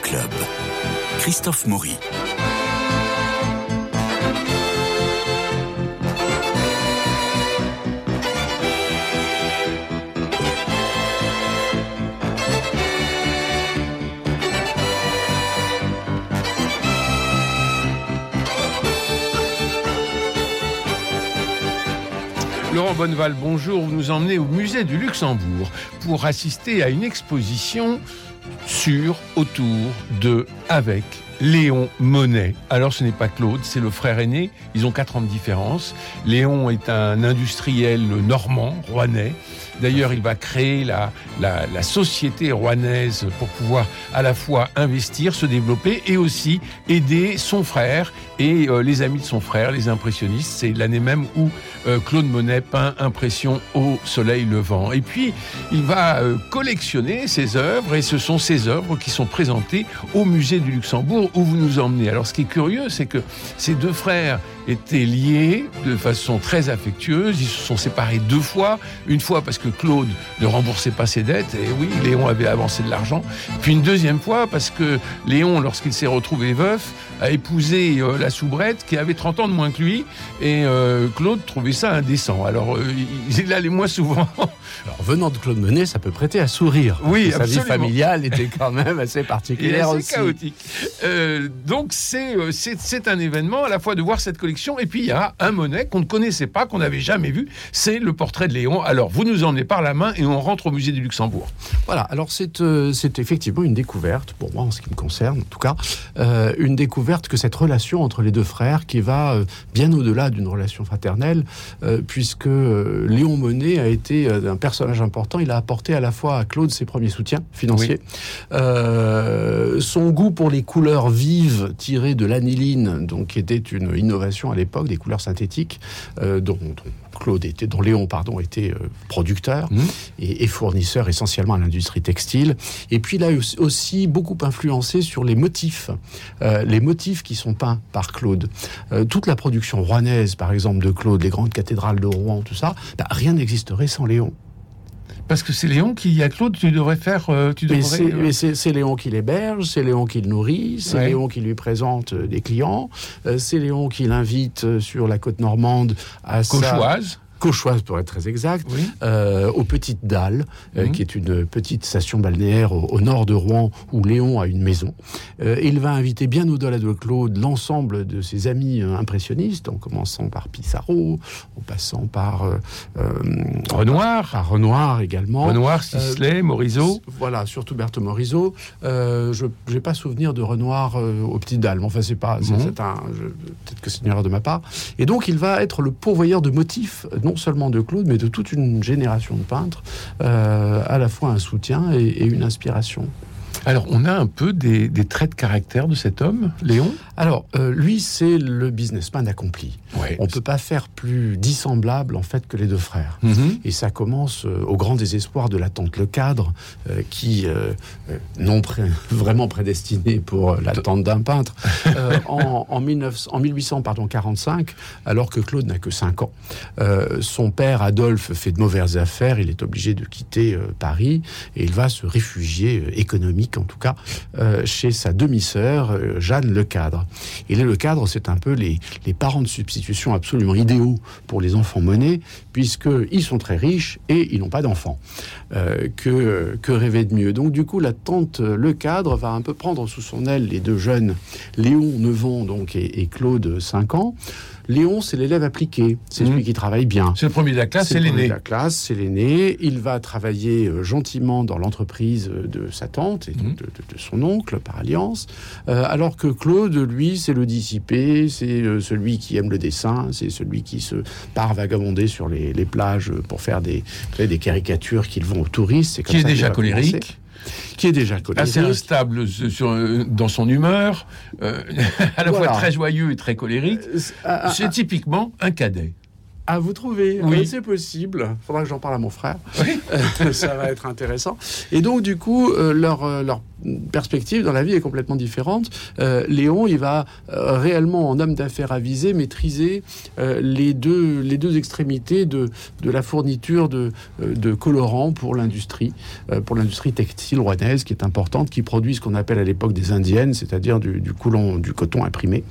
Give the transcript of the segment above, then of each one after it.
Club. Christophe Maury. Laurent Bonneval, bonjour. Vous nous emmenez au musée du Luxembourg pour assister à une exposition sur, autour de, avec Léon Monet. Alors ce n'est pas Claude, c'est le frère aîné. Ils ont quatre ans de différence. Léon est un industriel normand, rouennais. D'ailleurs, il va créer la, société rouennaise pour pouvoir à la fois investir, se développer et aussi aider son frère et euh, les amis de son frère, les impressionnistes. C'est l'année même où euh, Claude Monet peint Impression au soleil levant. Et puis, il va euh, collectionner ses œuvres et ce sont ces œuvres qui sont présentées au musée du Luxembourg où vous nous emmenez. Alors, ce qui est curieux, c'est que ces deux frères étaient liés de façon très affectueuse. Ils se sont séparés deux fois. Une fois parce que Claude ne remboursait pas ses dettes, et oui, Léon avait avancé de l'argent. Puis une deuxième fois parce que Léon, lorsqu'il s'est retrouvé veuf, a épousé euh, la soubrette qui avait 30 ans de moins que lui, et euh, Claude trouvait ça indécent. Alors, euh, il allait moins souvent. Alors, venant de Claude Monet, ça peut prêter à sourire. Oui, sa vie familiale était quand même assez particulière et assez aussi. chaotique. Euh, donc, c'est c'est un événement à la fois de voir cette collection, et puis il y a un Monet qu'on ne connaissait pas, qu'on n'avait jamais vu, c'est le portrait de Léon. Alors, vous nous emmenez par la main et on rentre au musée du Luxembourg. Voilà, alors c'est euh, effectivement une découverte, pour moi en ce qui me concerne en tout cas, euh, une découverte que cette relation entre les deux frères qui va euh, bien au-delà d'une relation fraternelle, puisque Léon Monet a été un personnage important, il a apporté à la fois à Claude ses premiers soutiens financiers, oui. son goût pour les couleurs vives tirées de l'aniline, donc qui était une innovation à l'époque, des couleurs synthétiques, dont, dont Claude était, dont Léon pardon était euh, producteur mmh. et, et, fournisseur essentiellement à l'industrie textile. Et puis il a aussi beaucoup influencé sur les motifs, euh, les motifs qui sont peints par Claude. Euh, toute la production rouennaise, par exemple, de Claude, les grandes cathédrales de Rouen, tout ça, bah, rien n'existerait sans Léon. Parce que c'est Léon qui, à Claude, tu devrais faire. Euh, tu devrais, mais c'est Léon qui l'héberge, c'est Léon qui le nourrit, c'est ouais. Léon qui lui présente des clients, euh, c'est Léon qui l'invite sur la côte normande à Cauchoise. Cauchoise pour être très exact, oui. euh, aux Petites Dalles, euh, mmh. qui est une petite station balnéaire au, au, nord de Rouen où Léon a une maison. Euh, il va inviter bien au-delà de Claude l'ensemble de ses amis impressionnistes, en commençant par Pissarro, en passant par Renoir, par Renoir également, Renoir, Sisley, Morisot. Voilà, surtout Berthe Morisot. je n'ai pas souvenir de Renoir aux Petites Dalles, mais enfin c'est pas, mmh. peut-être que c'est une erreur de ma part. Et donc il va être le pourvoyeur de motifs non seulement de Claude, mais de toute une génération de peintres, euh, à la fois un soutien et, et une inspiration. Alors, on a un peu des, des, traits de caractère de cet homme, Léon? Alors, euh, lui, c'est le businessman accompli. Ouais, on ne peut pas faire plus dissemblable, en fait, que les deux frères. Mhm. Mm -hmm. Et ça commence euh, au grand désespoir de la tante Le Cadre, euh, qui, non pré vraiment prédestinée pour la tante d'un peintre, en, en, 19, en 1845, alors que Claude n'a que 5 ans. Son père, Adolphe, fait de mauvaises affaires, il est obligé de quitter Paris, et il va se réfugier économique en tout cas, euh, chez sa demi-sœur, euh, Jeanne Lecadre. Et les Lecadre, c'est un peu les, parents de substitution absolument idéaux pour les enfants monnaies, puisqu'ils sont très riches et ils n'ont pas d'enfants. Euh, que, que rêver de mieux? Donc du coup, la tante Lecadre va un peu prendre sous son aile les deux jeunes, Léon, 9 ans, donc, et, et Claude, 5 ans. Léon, c'est l'élève appliqué. C'est mmh. celui qui travaille bien. C'est le premier de la classe, c'est l'aîné. la classe, c'est l'aîné. Il va travailler euh, gentiment dans l'entreprise de sa tante et mmh. de, de, de, son oncle par alliance. Euh, alors que Claude, lui, c'est le dissipé, c'est euh, celui qui aime le dessin, c'est celui qui se part vagabonder sur les, les plages pour faire des, des caricatures qu'il vend aux touristes. Qui est déjà colérique qui est déjà colérique. assez instable sur, dans son humeur, euh, à la voilà. fois très joyeux et très colérique. Euh, c'est typiquement un cadet. Ah, vous trouvez Oui. C'est possible. Il faudra que j'en parle à mon frère. Oui. ça va être intéressant. Et donc, du coup, euh, leur, leur, perspective dans la vie est complètement différente. Euh, Léon, il va euh, réellement, en homme d'affaires avisé, maîtriser euh, les, deux, les deux extrémités de, de la fourniture de, de colorants pour l'industrie, pour l'industrie textile rouennaise, qui est importante, qui produit ce qu'on appelle à l'époque des indiennes, c'est-à-dire du, du, coulon, du coton imprimé.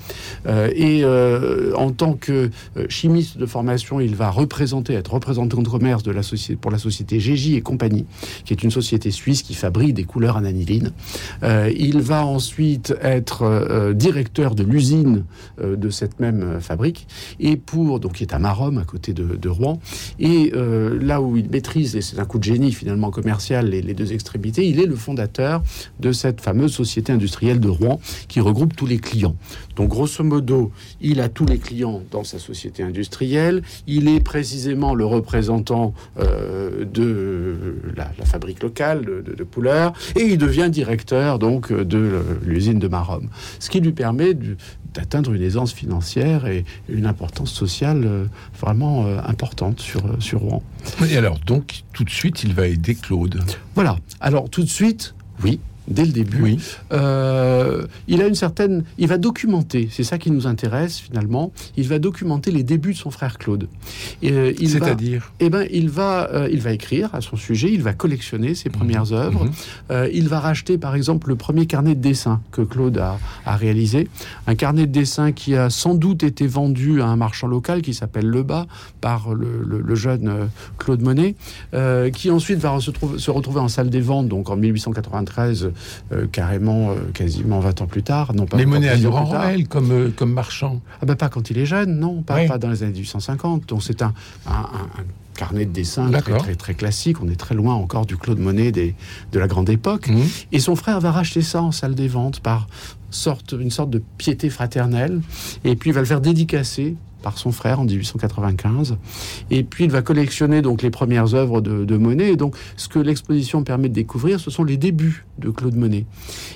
et en tant que chimiste de formation, il va représenter, être représentant de commerce de la société, pour la société GJ et compagnie, qui est une société suisse qui fabrique des couleurs en aniline. Euh, il va ensuite être euh, directeur de l'usine euh, de cette même fabrique, et pour, donc qui est à Marom, à côté de, Rouen. Et là où il maîtrise, et c'est un coup de génie finalement commercial, les, deux extrémités, il est le fondateur de cette fameuse société industrielle de Rouen qui regroupe tous les clients. Donc grosso modo, il a tous les clients dans sa société industrielle, il est précisément le représentant de la, fabrique locale de, de, et il devient directeur donc de l'usine de Marom, ce qui lui permet d'atteindre une aisance financière et une importance sociale euh, vraiment euh, importante sur, euh, sur Rouen. Et alors, donc, tout de suite, il va aider Claude. Voilà. Alors, tout de suite, oui, dès le début. Oui. Euh, il a une certaine, il va documenter. C'est ça qui nous intéresse finalement. Il va documenter les débuts de son frère Claude. Euh, C'est-à-dire Eh ben, il va, euh, il va écrire à son sujet. Il va collectionner ses premières mhm. œuvres. Mhm. il va racheter, par exemple, le premier carnet de dessin que Claude a, réalisé, un carnet de dessin qui a sans doute été vendu à un marchand local qui s'appelle Lebas par le, jeune Claude Monet, qui ensuite va se, se retrouver en salle des ventes, donc en 1893 euh, carrément, euh, quasiment 20 ans plus tard. Non, pas Les monnaies à Durand comme, euh, comme marchand ah ben, Pas quand il est jeune, non, pas, pas dans les années 1850. Donc c'est un, un, carnet de dessin très, très, très, classique. On est très loin encore du Claude Monet des, de la grande époque. Mmh. Et son frère va racheter ça en salle des ventes par sorte, une sorte de piété fraternelle. Et puis il va le faire dédicacer par son frère en 1895. Et puis il va collectionner donc les premières œuvres de, Monet. Et donc ce que l'exposition permet de découvrir, ce sont les débuts de Claude Monet.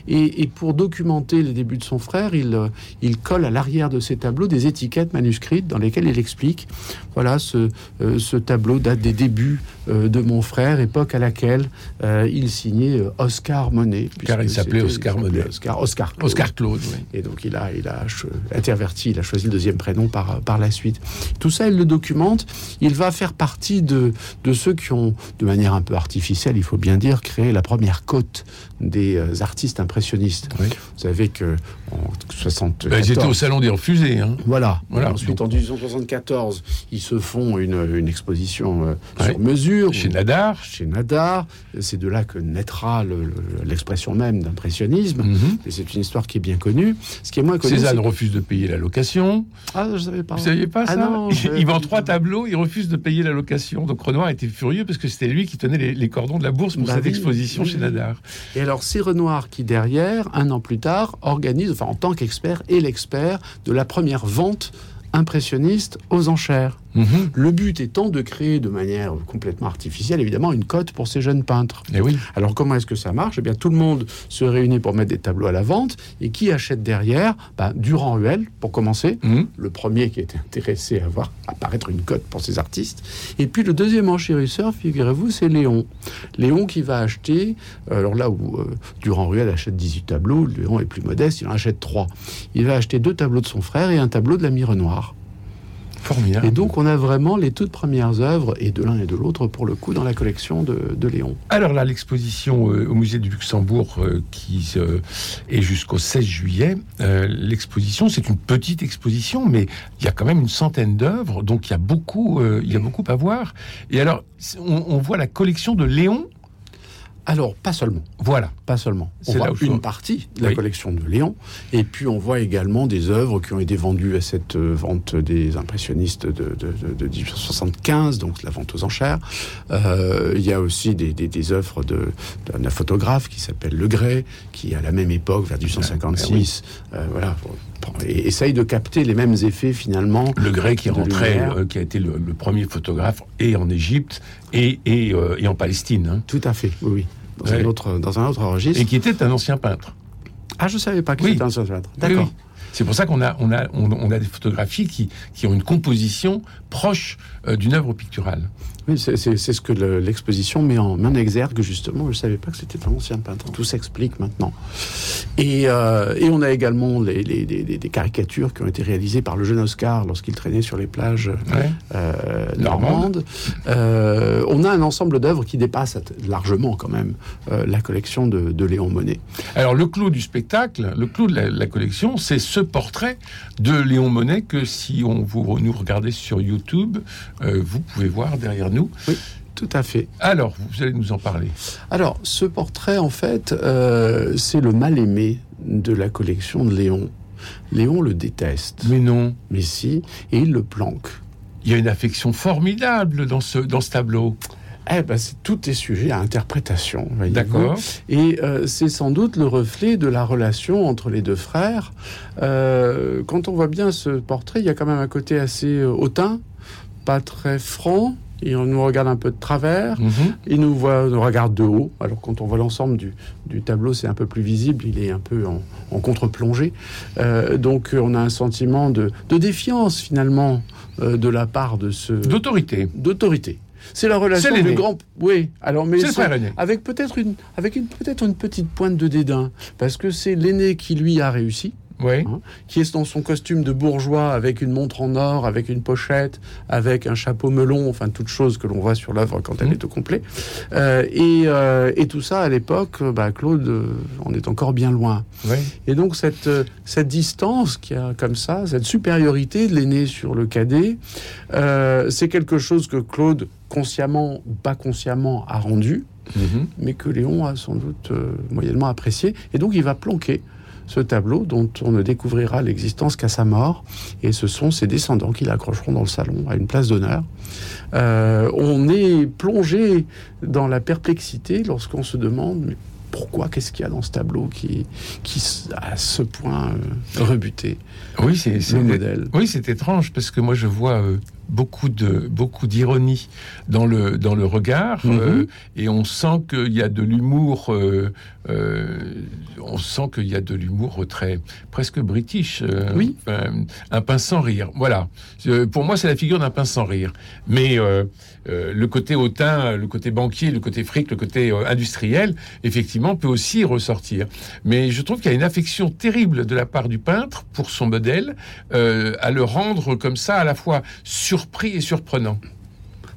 Et, pour documenter les débuts de son frère, il, il colle à l'arrière de ses tableaux des étiquettes manuscrites dans lesquelles il explique, voilà, ce, euh, ce tableau date des débuts euh, de mon frère, époque à laquelle euh, il signait Oscar Monet. Car il s'appelait Oscar Monet. Oscar, Oscar Claude. Oscar Claude, oui. Et donc il a, il a interverti, il a choisi le deuxième prénom par, par la suite. Tout ça, il le documente. Il va faire partie de, de ceux qui ont, de manière un peu artificielle, il faut bien dire, créé la première cote des euh, artistes impressionnistes. Vous savez que en 74... Ben, ils étaient au Salon des Refusés. Hein. Voilà. voilà. Ensuite, en 1874, ils se font une, une exposition euh, sur mesure. Chez Nadar. Chez Nadar. C'est de là que naîtra l'expression même d'impressionnisme. Mhm. Et c'est une histoire qui est bien connue. Ce qui est moins connu... Cézanne refuse de payer la location. Ah, je savais pas. Vous saviez pas ah ça Il vend trois tableaux, il refuse de payer la location. Donc Renoir était furieux parce que c'était lui qui tenait les, cordons de la bourse pour bah cette exposition chez Nadar. Et alors, c'est Renoir qui, derrière, un an plus tard, organise, enfin en tant qu'expert, et l'expert de la première vente impressionniste aux enchères. Mhm. Le but étant de créer de manière complètement artificielle, évidemment, une cote pour ces jeunes peintres. Et eh oui. Alors comment est-ce que ça marche? Eh bien, tout le monde se réunit pour mettre des tableaux à la vente. Et qui achète derrière? Ben, Durand Ruel, pour commencer, mhm. le premier qui était intéressé à voir apparaître une cote pour ces artistes. Et puis le deuxième enchérisseur, figurez-vous, c'est Léon. Léon qui va acheter, euh, alors là où euh, Durand Ruel achète 18 tableaux, Léon est plus modeste, il en achète 3. Il va acheter deux tableaux de son frère et un tableau de l'ami Renoir. Et donc, on a vraiment les toutes premières œuvres, et de l'un et de l'autre, pour le coup, dans la collection de, Léon. Alors là, l'exposition euh, au musée du Luxembourg, euh, qui euh, est jusqu'au 16 juillet, l'exposition, c'est une petite exposition, mais il y a quand même une centaine d'œuvres, donc il y a beaucoup, il y a beaucoup à voir. Et alors, on voit la collection de Léon alors, pas seulement. Voilà. Pas seulement. On voit une partie de la collection de Léon, et puis on voit également des œuvres qui ont été vendues à cette euh, vente des impressionnistes de, 1875, donc la vente aux enchères. Euh, il y a aussi des, des, œuvres d'un photographe qui s'appelle Le Gray, qui à la même époque, vers 1856, ah, euh, voilà, et essaye de capter les mêmes effets finalement. Le Gray qui rentrait, qui a été le, premier photographe et en Égypte et, et, et en Palestine. Hein. Tout à fait, oui. oui dans, un autre, dans un autre registre. Et qui était un ancien peintre. Ah, je ne savais pas qu'il était un ancien peintre. D'accord. C'est pour ça qu'on a, on a, on, a des photographies qui, qui ont une composition proche euh, d'une œuvre picturale. Oui, c'est ce que l'exposition met, en, exergue, justement. Je ne savais pas que c'était un ancien peintre. Tout s'explique maintenant. Et, euh, et, on a également les, caricatures qui ont été réalisées par le jeune Oscar lorsqu'il traînait sur les plages euh, normandes. Euh, on a un ensemble d'œuvres qui dépasse largement, quand même, la collection de, de, Léon Monet. Alors, le clou du spectacle, le clou de la, la collection, c'est ce portrait de Léon Monet que si on vous nous regardez sur YouTube, vous pouvez voir derrière nous oui. Tout à fait. Alors, vous allez nous en parler. Alors, ce portrait, en fait, euh, c'est le mal-aimé de la collection de Léon. Léon le déteste. Mais non. Mais si, et il le planque. Il y a une affection formidable dans ce, dans ce tableau. Eh ben, tout est sujet à interprétation. D'accord. Et euh, c'est sans doute le reflet de la relation entre les deux frères. Euh, quand on voit bien ce portrait, il y a quand même un côté assez hautain, pas très franc, il nous regarde un peu de travers, mhm. il nous, voit, nous regarde de haut. Alors quand on voit l'ensemble du, du, tableau, c'est un peu plus visible, il est un peu en, en contre-plongée. Euh, donc on a un sentiment de, de défiance finalement euh, de la part de ce... D'autorité. D'autorité. C'est la relation du grand. Oui, alors mais c'est avec peut-être une avec une peut-être une petite pointe de dédain parce que c'est l'aîné qui lui a réussi oui. Hein, qui est dans son costume de bourgeois avec une montre en or, avec une pochette, avec un chapeau melon, enfin toutes choses que l'on voit sur l'œuvre quand elle mmh. est au complet. Euh, et, euh, et, tout ça à l'époque, bah, Claude on est encore bien loin. Oui. Et donc cette, cette distance qui a comme ça, cette supériorité de l'aîné sur le cadet, euh, c'est quelque chose que Claude consciemment ou pas consciemment a rendu. Mmh. mais que Léon a sans doute moyennement apprécié. Et donc il va planquer ce tableau dont on ne découvrira l'existence qu'à sa mort. Et ce sont ses descendants qui l'accrocheront dans le salon à une place d'honneur. Euh, on est plongé dans la perplexité lorsqu'on se demande pourquoi Qu'est-ce qu'il y a dans ce tableau qui, qui a à ce point euh, rebuté Oui, c'est le modèle? Oui, c'est étrange parce que moi je vois euh, beaucoup de beaucoup d'ironie dans le dans le regard mhm. euh, et on sent qu'il y a de l'humour on sent qu'il y a de l'humour très presque british oui un pince sans rire voilà pour moi c'est la figure d'un pince sans rire mais le côté hautain le côté banquier le côté fric le côté industriel effectivement peut aussi ressortir mais je trouve qu'il y a une affection terrible de la part du peintre pour son modèle à le rendre comme ça à la fois sur surpris et surprenant.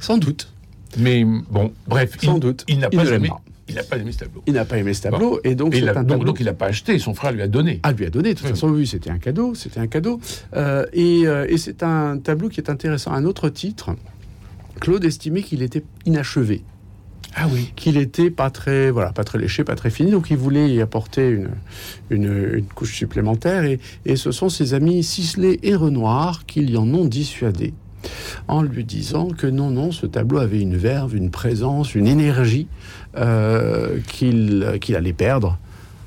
Sans doute. Mais bon, bref, sans il, doute. Il n'a pas aimé. Il n'a pas aimé ce tableau. Il n'a pas aimé ce tableau et donc, il donc, il n'a pas acheté. Son frère lui a donné. Ah, lui a donné. De toute façon, oui, c'était un cadeau. C'était un cadeau. Euh, et, euh, et c'est un tableau qui est intéressant. Un autre titre. Claude estimait qu'il était inachevé. Ah oui. Qu'il était pas très, voilà, pas très léché, pas très fini, donc il voulait y apporter une, une, une couche supplémentaire. Et, et, ce sont ses amis Sisley et Renoir qui l'y en ont dissuadé en lui disant que non, non, ce tableau avait une verve, une présence, une énergie euh, qu'il allait perdre.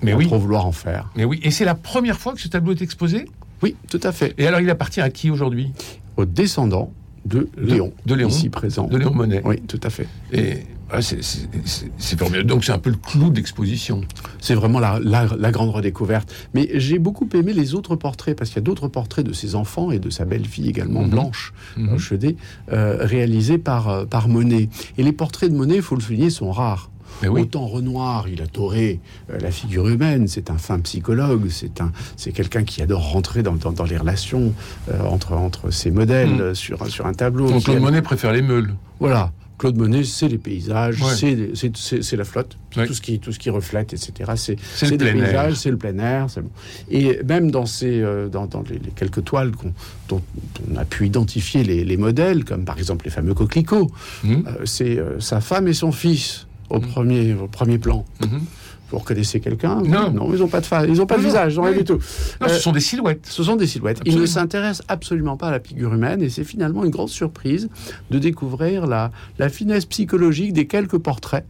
Mais oui. Trop vouloir en faire. Mais oui. Et c'est la première fois que ce tableau est exposé? Oui, tout à fait. Et alors, il appartient à qui aujourd'hui? Aux descendants de Léon, de, Léon, ici présent. De Léon Monet. Oui, tout à fait. Et c'est formidable. Donc c'est un peu le clou d'exposition. C'est vraiment la, la, grande redécouverte. Mais j'ai beaucoup aimé les autres portraits, parce qu'il y a d'autres portraits de ses enfants et de sa belle-fille également, mhm. Blanche mm réalisés par, euh, par Monet. Et les portraits de Monet, il faut le souligner, sont rares. Mais oui. Autant Renoir, il a toré la figure humaine, c'est un fin psychologue, c'est un, c'est quelqu'un qui adore rentrer dans, dans, les relations entre, entre ses modèles mhm. sur, sur un tableau. Donc Monet préfère les meules. Voilà. Claude Monet, c'est les paysages, c'est la flotte, tout, ce qui, tout ce qui reflète, etc. C'est des paysages, c'est le plein air. Et même dans, ces, euh, dans, les, quelques toiles dont on a pu identifier les, modèles, comme par exemple les fameux coquelicots, mmh. euh, c'est euh, sa femme et son fils au, mmh. premier, au premier plan. Mmh. Vous reconnaissez quelqu'un non. non, ils n'ont pas de face, ils n'ont pas de visage, rien du tout. Non, ce sont des silhouettes. Ce sont des silhouettes. Ils ne s'intéressent absolument pas à la figure humaine et c'est finalement une grande surprise de découvrir la, la finesse psychologique des quelques portraits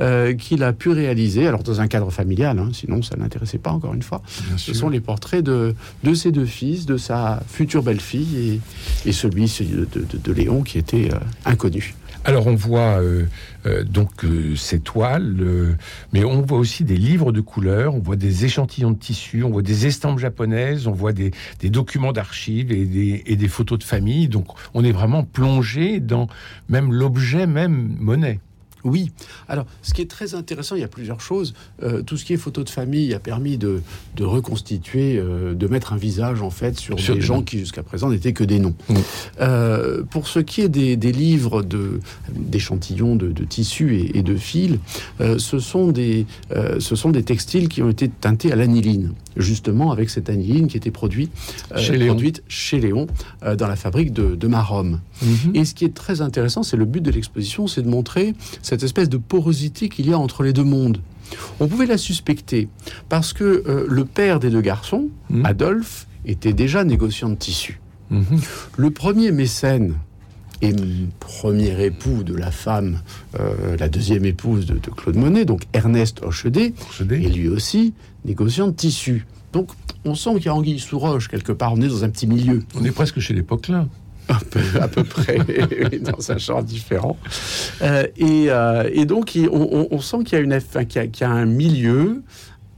euh, qu'il a pu réaliser. Alors dans un cadre familial, hein, sinon ça n'intéressait pas encore une fois. ce sont les portraits de, de ses deux fils, de sa future belle-fille et, et celui de, de, Léon qui était euh, inconnu. Alors on voit euh, euh, donc ces toiles, mais on voit aussi des livres de couleurs, on voit des échantillons de tissus, on voit des estampes japonaises, on voit des, documents d'archives et des, et des photos de famille. Donc on est vraiment plongé dans même l'objet même monnaie. Oui. Alors, ce qui est très intéressant, il y a plusieurs choses. Euh, tout ce qui est photo de famille a permis de, reconstituer, euh, de mettre un visage en fait sur, des gens qui jusqu'à présent n'étaient que des noms. Euh, pour ce qui est des, livres d'échantillons de, tissus et, de fils, ce sont des ce sont des textiles qui ont été teintés à l'aniline, justement avec cette aniline qui était produite chez produite chez Léon dans la fabrique de, de Marom. Mhm. Et ce qui est très intéressant, c'est le but de l'exposition, c'est de montrer cette espèce de porosité qu'il y a entre les deux mondes. On pouvait la suspecter parce que euh, le père des deux garçons, mhm. Adolphe, était déjà négociant de tissus. Mhm. Le premier mécène et premier époux de la femme, euh, la deuxième épouse de, Claude Monet, donc Ernest Hochedet, et lui aussi négociant de tissus. Donc on sent qu'il y a anguille sous roche quelque part, on est dans un petit milieu. On est presque chez l'époque là à peu près, dans un genre différent. Euh, euh, et, donc, on, sent qu'il y, a une, qu'il y, a un milieu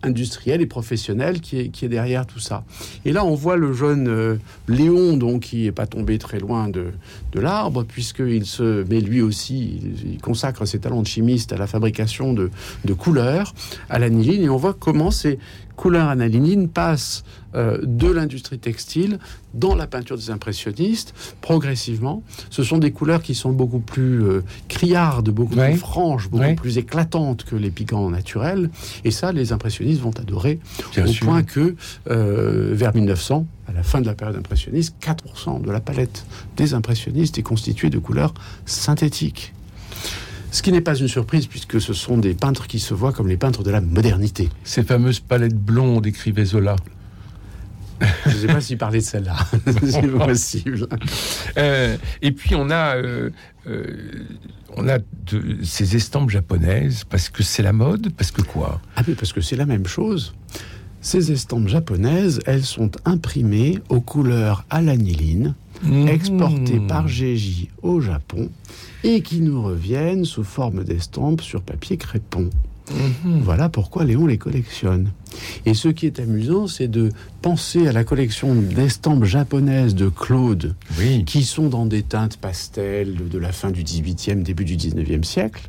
industriel et professionnel qui est, qui est, derrière tout ça. Et là, on voit le jeune euh, Léon, donc, qui n'est pas tombé très loin de, de l'arbre, puisqu'il se met lui aussi, il, consacre ses talents de chimiste à la fabrication de, de couleurs, à l'aniline, et on voit comment ces couleurs aniline passent euh, de l'industrie textile dans la peinture des impressionnistes progressivement. Ce sont des couleurs qui sont beaucoup plus euh, criardes, beaucoup plus franches, beaucoup plus éclatantes que les pigments naturels. Et ça, les impressionnistes vont adorer au point que euh, vers 1900, à la fin de la période impressionniste, 4% de la palette des impressionnistes est constituée de couleurs synthétiques. Ce qui n'est pas une surprise puisque ce sont des peintres qui se voient comme les peintres de la modernité. Ces fameuses palettes blondes, écrivait Zola. Je ne sais pas s'il parlait de celle-là. C'est possible. Euh, et puis on a, euh, euh, on a de, ces estampes japonaises parce que c'est la mode, parce que quoi? Ah mais parce que c'est la même chose. Ces estampes japonaises, elles sont imprimées aux couleurs à l'aniline, mmh. exportées par GJ au Japon et qui nous reviennent sous forme d'estampes sur papier crépon. Mhm. Voilà pourquoi Léon les collectionne. Et ce qui est amusant, c'est de penser à la collection d'estampes japonaises de Claude, qui sont dans des teintes pastel de la fin du 18e, début du 19e siècle,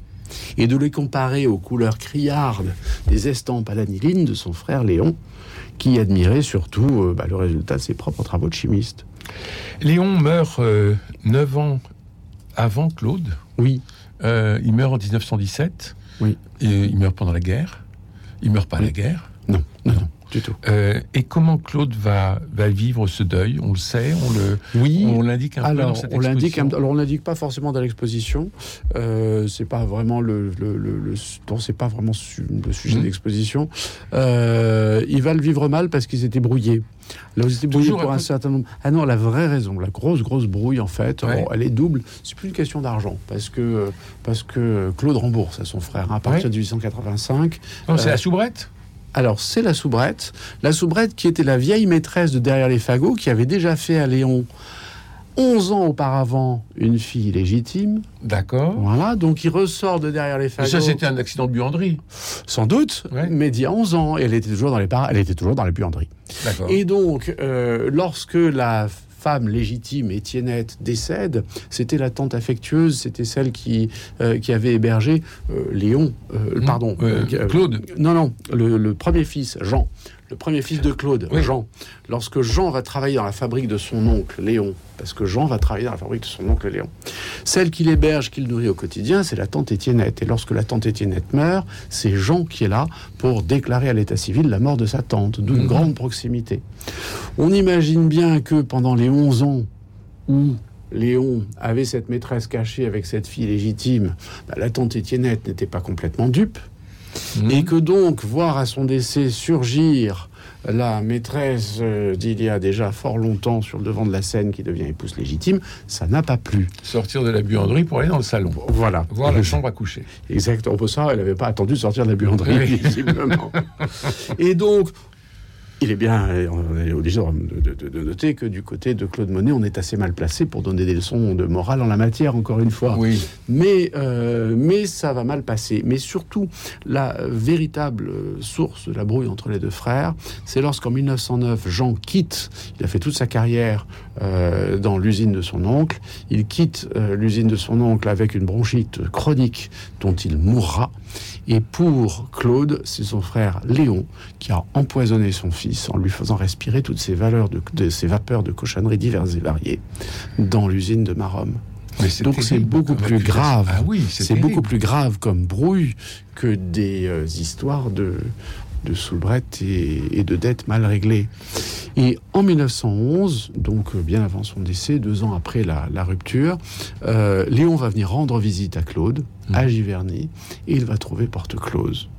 et de les comparer aux couleurs criardes des estampes à l'aniline de son frère Léon, qui admirait surtout euh, bah, le résultat de ses propres travaux de chimiste. Léon meurt euh, neuf ans avant Claude. Oui. Euh, il meurt en 1917. Oui. Et il meurt pendant la guerre. Il meurt pas à la guerre. Non, non, non. Du tout. Euh, et comment Claude va, va vivre ce deuil? On le sait, on le, oui. on l'indique un alors, peu dans on l'indique, alors on l'indique pas forcément dans l'exposition. Euh, c'est pas vraiment le, le, le, c'est pas vraiment le sujet mmh. de l'exposition. Euh, il va le vivre mal parce qu'ils étaient brouillés. Là, ils étaient brouillés pour un certain nombre. Ah non, la vraie raison, la grosse grosse brouille en fait, elle est double. C'est plus une question d'argent parce que parce que Claude rembourse à son frère hein, à partir de 1885. c'est la soubrette? Alors, c'est la soubrette. La soubrette qui était la vieille maîtresse de Derrière les fagots, qui avait déjà fait à Léon 11 ans auparavant une fille légitime. D'accord. Voilà, donc il ressort de derrière les fagots. ça, c'était un accident de buanderie. Sans doute, mais d'il y a 11 ans, elle était toujours dans les, elle était toujours dans les buanderies. Et donc, euh, lorsque la femme légitime, Étiennette, décède, c'était la tante affectueuse, c'était celle qui, euh, qui avait hébergé euh, Léon, euh, mmh. pardon, Claude. Non, non, le, premier fils, Jean le premier fils de Claude, Jean, lorsque Jean va travailler dans la fabrique de son oncle Léon, parce que Jean va travailler dans la fabrique de son oncle Léon, celle qu'il héberge, qu'il nourrit au quotidien, c'est la tante Étiennette. Et lorsque la tante Étiennette meurt, c'est Jean qui est là pour déclarer à l'état civil la mort de sa tante, d'une mhm. grande proximité. On imagine bien que pendant les 11 ans où Léon avait cette maîtresse cachée avec cette fille légitime, bah, la tante Étiennette n'était pas complètement dupe. Mhm. Et que donc, voir à son décès surgir la maîtresse euh, d'il y a déjà fort longtemps sur le devant de la scène qui devient épouse légitime, ça n'a pas plu. Sortir de la buanderie pour aller dans le salon. Voilà. Voir la chambre à coucher. Exactement. Pour ça, elle n'avait pas attendu de sortir de la buanderie, visiblement. Et donc, Il est bien, on est obligé de, noter que du côté de Claude Monet, on est assez mal placé pour donner des leçons de morale en la matière, encore une fois. Oui. Mais, euh, mais ça va mal passer. Mais surtout, la véritable source de la brouille entre les deux frères, c'est lorsqu'en 1909, Jean quitte, il a fait toute sa carrière euh, dans l'usine de son oncle, il quitte euh, l'usine de son oncle avec une bronchite chronique dont il mourra. Et pour Claude, c'est son frère Léon qui a empoisonné son fils en lui faisant respirer toutes ces, valeurs de, ces vapeurs de cochonneries diverses et variées dans l'usine de Marom. Donc c'est beaucoup plus grave. Ah oui, c'est beaucoup plus grave comme brouille que des euh, histoires de de soubrette et, de dettes mal réglées. Et en 1911, donc euh, bien avant son décès, deux ans après la, rupture, euh, Léon va venir rendre visite à Claude, mmh. à Giverny, et il va trouver porte close.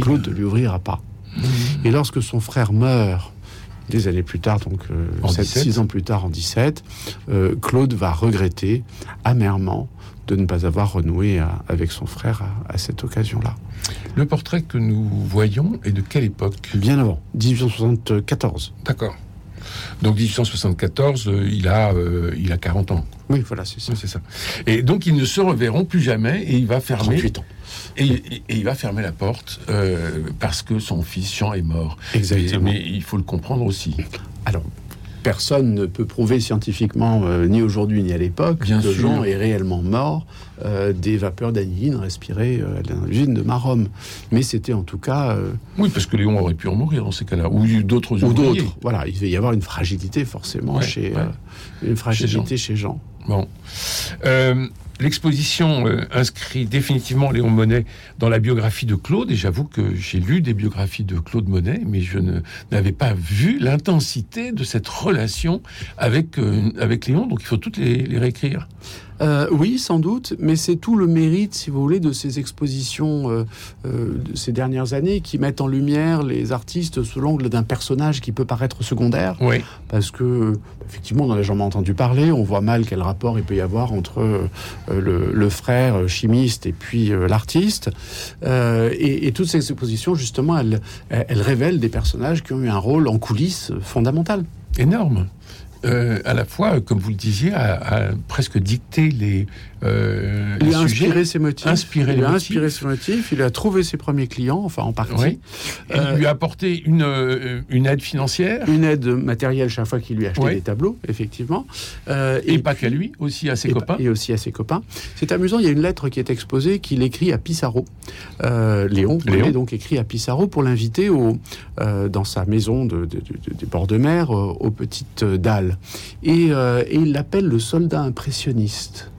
Claude ne lui ouvrira pas. Mmh. Et lorsque son frère meurt, des années plus tard, donc euh, 6 ans plus tard, en 17, euh, Claude va regretter amèrement de ne pas avoir renoué avec son frère à, cette occasion-là. Le portrait que nous voyons est de quelle époque? Bien avant, 1874. D'accord. Donc 1874, euh, il a euh, il a 40 ans. Oui, voilà, c'est ça. Et donc ils ne se reverront plus jamais et il va fermer. 38 ans. Et, il va fermer la porte euh, parce que son fils Jean est mort. Exactement. mais il faut le comprendre aussi. Alors, personne ne peut prouver scientifiquement, euh, ni aujourd'hui ni à l'époque, que Jean est réellement mort euh, des vapeurs d'aniline respirées euh, dans l'usine de Marom. Mais c'était en tout cas. oui, parce que Léon aurait pu en mourir dans ces cas-là, ou d'autres Ou d'autres. Voilà, il devait y avoir une fragilité forcément chez une fragilité chez Jean. Bon. L'exposition euh, inscrit définitivement Léon Monet dans la biographie de Claude, et j'avoue que j'ai lu des biographies de Claude Monet, mais je n'avais pas vu l'intensité de cette relation avec, euh, avec Léon, donc il faut toutes les, les réécrire. Euh, oui, sans doute, mais c'est tout le mérite, si vous voulez, de ces expositions euh, euh, de ces dernières années qui mettent en lumière les artistes sous l'angle d'un personnage qui peut paraître secondaire. Oui. Parce que, effectivement, on en a jamais entendu parler, on voit mal quel rapport il peut y avoir entre le, frère chimiste et puis l'artiste. Et, toutes ces expositions, justement, elles, elles révèlent des personnages qui ont eu un rôle en coulisses fondamental. Énorme. Euh, à la fois, comme vous le disiez, a, presque dicté les. Euh, il a inspiré ses motifs. Inspiré il a inspiré ses motifs. Il a trouvé ses premiers clients, enfin en partie. il euh, lui a apporté une, une aide financière. Une aide matérielle chaque fois qu'il lui achetait des tableaux, effectivement. et, pas qu'à lui, aussi à ses copains. Et aussi à ses copains. C'est amusant, il y a une lettre qui est exposée qu'il écrit à Pissarro. Léon, Léon. donc écrit à Pissarro pour l'inviter dans sa maison de, des bords de mer aux petites dalles. Euh, et, il l'appelle le soldat impressionniste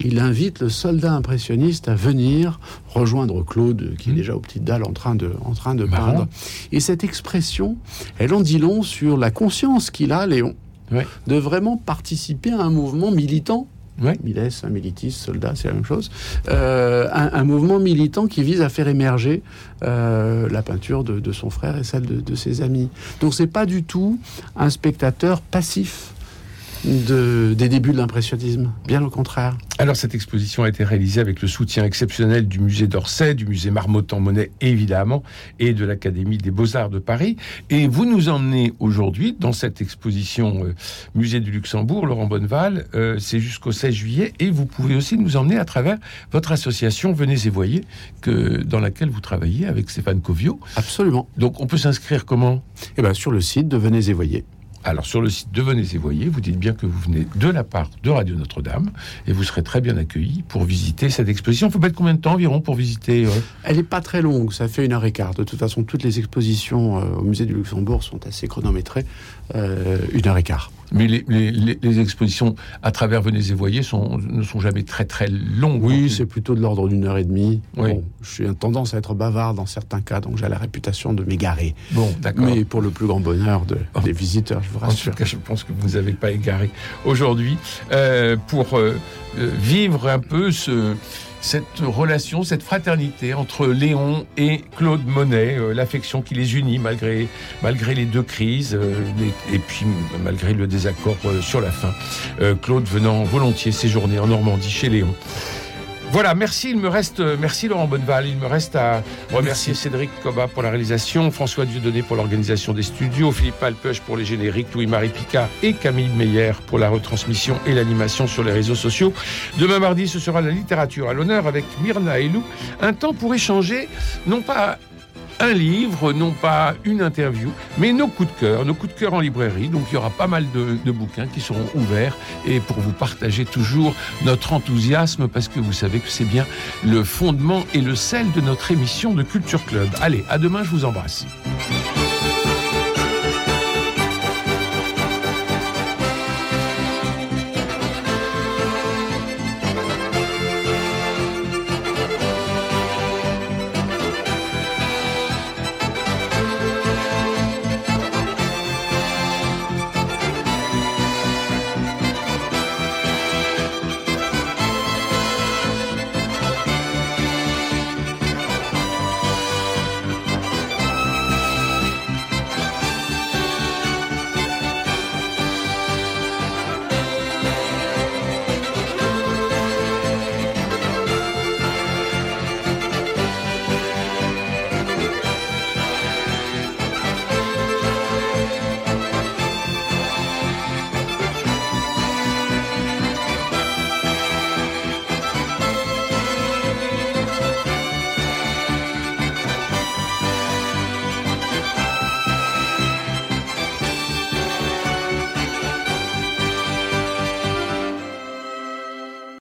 il invite le soldat impressionniste à venir rejoindre Claude, qui est mmh. déjà aux petites dalles en train de, en train de peindre. Et cette expression, elle en dit long sur la conscience qu'il a, Léon, de vraiment participer à un mouvement militant. Ouais. Militiste, soldat, c'est la même chose. Euh, un, mouvement militant qui vise à faire émerger euh, la peinture de, son frère et celle de, de ses amis. Donc c'est pas du tout un spectateur passif de, des débuts de l'impressionnisme, bien au contraire. Alors cette exposition a été réalisée avec le soutien exceptionnel du musée d'Orsay, du musée Marmottan-Monet évidemment, et de l'Académie des Beaux-Arts de Paris. Et vous nous emmenez aujourd'hui dans cette exposition euh, Musée du Luxembourg, Laurent Bonneval, euh, c'est jusqu'au 16 juillet, et vous pouvez aussi nous emmener à travers votre association Venez et Voyez, que, dans laquelle vous travaillez avec Stéphane Covio. Absolument. Donc on peut s'inscrire comment? Eh bien sur le site de Venez et Voyez. Alors sur le site de Venez et Voyez, vous dites bien que vous venez de la part de Radio Notre-Dame et vous serez très bien accueilli pour visiter cette exposition. Il faut mettre combien de temps environ pour visiter euh Elle n'est pas très longue, ça fait une heure et quart. De toute façon, toutes les expositions euh, au musée du Luxembourg sont assez chronométrées, euh, une heure et quart. Mais les, expositions à travers Venez et Voyez sont, ne sont jamais très très longues. Oui, c'est plutôt de l'ordre d'une heure et demie. Oui. je suis tendance à être bavard dans certains cas, donc j'ai la réputation de m'égarer. Bon, d'accord. Mais pour le plus grand bonheur de, des visiteurs, je vous rassure. En tout cas, je pense que vous n'avez pas égaré aujourd'hui euh, pour euh, euh, vivre un peu ce cette relation, cette fraternité entre Léon et Claude Monet, euh, l'affection qui les unit malgré, malgré les deux crises euh, et puis malgré le désaccord euh, sur la fin. Claude venant volontiers séjourner en Normandie chez Léon. Voilà, merci. Il me reste, euh, merci Laurent Bonneval. Il me reste à remercier Cédric Coba pour la réalisation, François Dieudonné pour l'organisation des studios, Philippe Alpeuch pour les génériques, Louis-Marie Picard et Camille Meyer pour la retransmission et l'animation sur les réseaux sociaux. Demain mardi, ce sera la littérature à l'honneur avec Myrna et Lou. Un temps pour échanger, non pas un livre, non pas une interview, mais nos coups de cœur, nos coups de cœur en librairie. Donc il y aura pas mal de, de, bouquins qui seront ouverts et pour vous partager toujours notre enthousiasme parce que vous savez que c'est bien le fondement et le sel de notre émission de Culture Club. Allez, à demain, je vous embrasse.